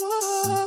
Whoa.